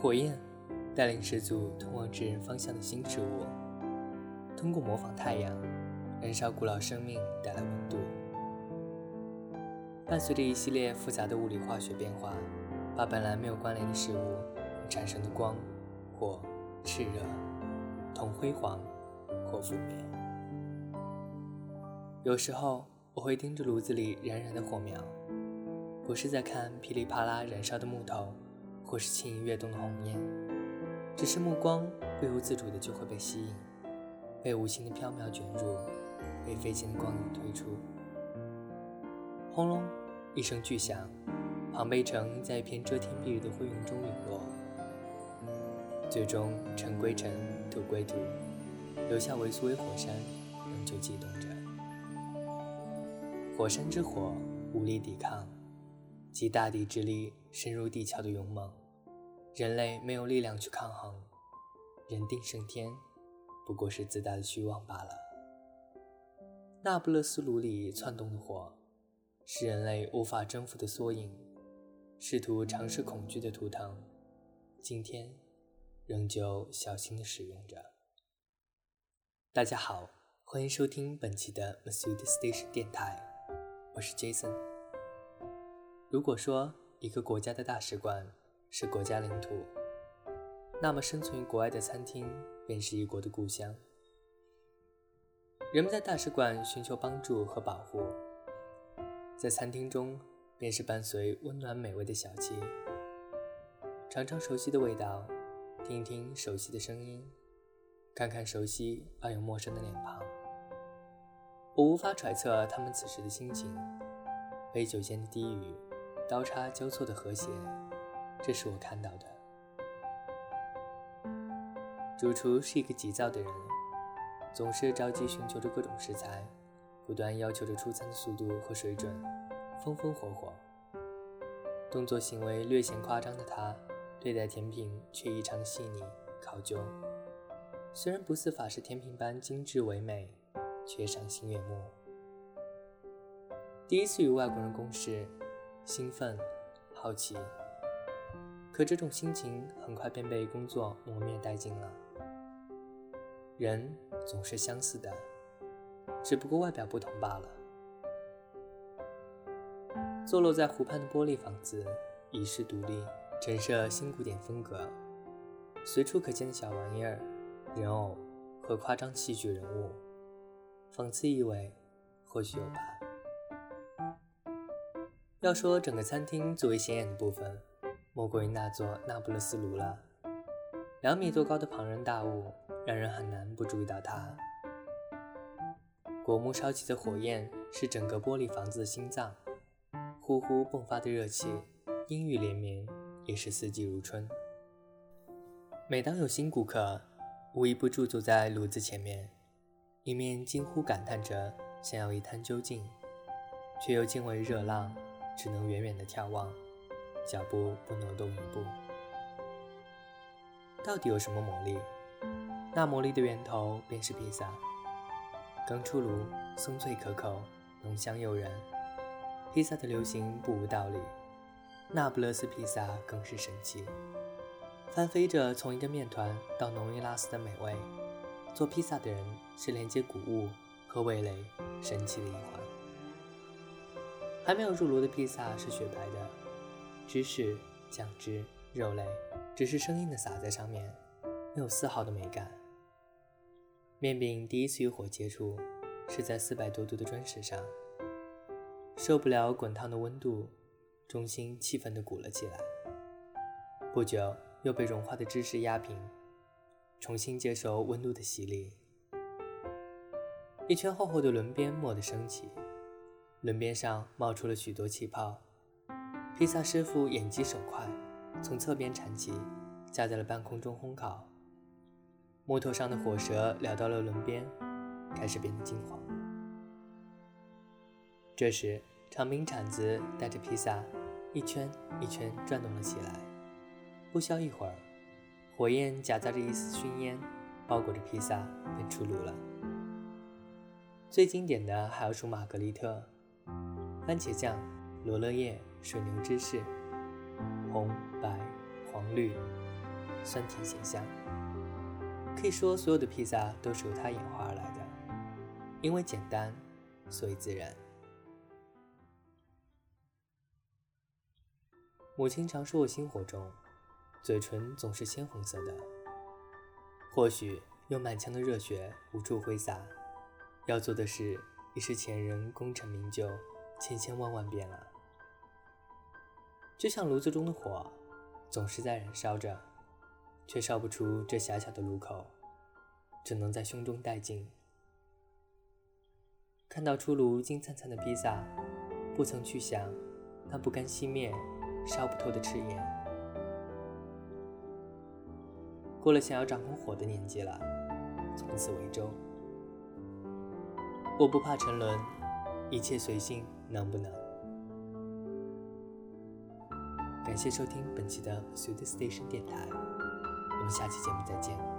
火焰带领始祖通往指人方向的新植物，通过模仿太阳，燃烧古老生命带来温度。伴随着一系列复杂的物理化学变化，把本来没有关联的事物产生的光、火、炽热、同辉煌或覆灭。有时候我会盯着炉子里燃燃的火苗，不是在看噼里啪啦燃烧的木头，或是轻盈跃动的红烟，只是目光不由自主的就会被吸引，被无形的缥缈卷入，被飞溅的光影推出。轰隆！一声巨响，庞贝城在一片遮天蔽日的灰云中陨落，最终尘归尘，土归土，留下维苏威火山仍旧悸动着。火山之火无力抵抗，集大地之力深入地壳的勇猛，人类没有力量去抗衡，人定胜天，不过是自大的虚妄罢了。那不勒斯炉里窜动的火。是人类无法征服的缩影，试图尝试恐惧的图腾，今天仍旧小心的使用着。大家好，欢迎收听本期的 m a s u d Station 电台，我是 Jason。如果说一个国家的大使馆是国家领土，那么生存于国外的餐厅便是一国的故乡。人们在大使馆寻求帮助和保护。在餐厅中，便是伴随温暖美味的小憩，尝尝熟悉的味道，听听熟悉的声音，看看熟悉而又陌生的脸庞。我无法揣测他们此时的心情，杯酒间的低语，刀叉交错的和谐，这是我看到的。主厨是一个急躁的人，总是着急寻求着各种食材。不断要求着出餐的速度和水准，风风火火。动作行为略显夸张的他，对待甜品却异常细腻考究。虽然不似法式甜品般精致唯美，却赏心悦目。第一次与外国人共事，兴奋、好奇，可这种心情很快便被工作磨灭殆尽了。人总是相似的。只不过外表不同罢了。坐落在湖畔的玻璃房子，遗世独立，陈设新古典风格，随处可见的小玩意儿、人偶和夸张戏剧人物，讽刺意味或许有吧。要说整个餐厅最为显眼的部分，莫过于那座那不勒斯炉了。两米多高的庞然大物，让人很难不注意到它。果木烧起的火焰是整个玻璃房子的心脏，呼呼迸发的热气，阴雨连绵，也是四季如春。每当有新顾客，无一不驻足在炉子前面，一面惊呼感叹着想要一探究竟，却又惊为热浪，只能远远的眺望，脚步不挪动一步。到底有什么魔力？那魔力的源头便是披萨。刚出炉，松脆可口，浓香诱人。披萨的流行不无道理，那不勒斯披萨更是神奇，翻飞着从一个面团到浓郁拉丝的美味。做披萨的人是连接谷物和味蕾神奇的一环。还没有入炉的披萨是雪白的，芝士、酱汁、肉类只是生硬的撒在上面，没有丝毫的美感。面饼第一次与火接触，是在四百多度的砖石上，受不了滚烫的温度，中心气愤地鼓了起来。不久，又被融化的芝士压平，重新接受温度的洗礼。一圈厚厚的轮边蓦地升起，轮边上冒出了许多气泡。披萨师傅眼疾手快，从侧边铲起，架在了半空中烘烤。木头上的火舌燎到了轮边，开始变得金黄。这时，长柄铲子带着披萨一圈一圈转动了起来。不消一会儿，火焰夹杂着一丝熏烟，包裹着披萨便出炉了。最经典的还要数玛格丽特：番茄酱、罗勒叶、水牛芝士、红、白、黄、绿，酸甜咸香。可以说，所有的披萨都是由它演化而来的，因为简单，所以自然。母亲常说我心火中，嘴唇总是鲜红色的。或许有满腔的热血无处挥洒，要做的事已是前人功成名就千千万万遍了。就像炉子中的火，总是在燃烧着。却烧不出这狭小的炉口，只能在胸中殆尽。看到出炉金灿灿的披萨，不曾去想那不甘熄灭、烧不透的赤焰。过了想要掌控火的年纪了，从此为舟。我不怕沉沦，一切随性，能不能？感谢收听本期的 Sud Station 电台。我们下期节目再见。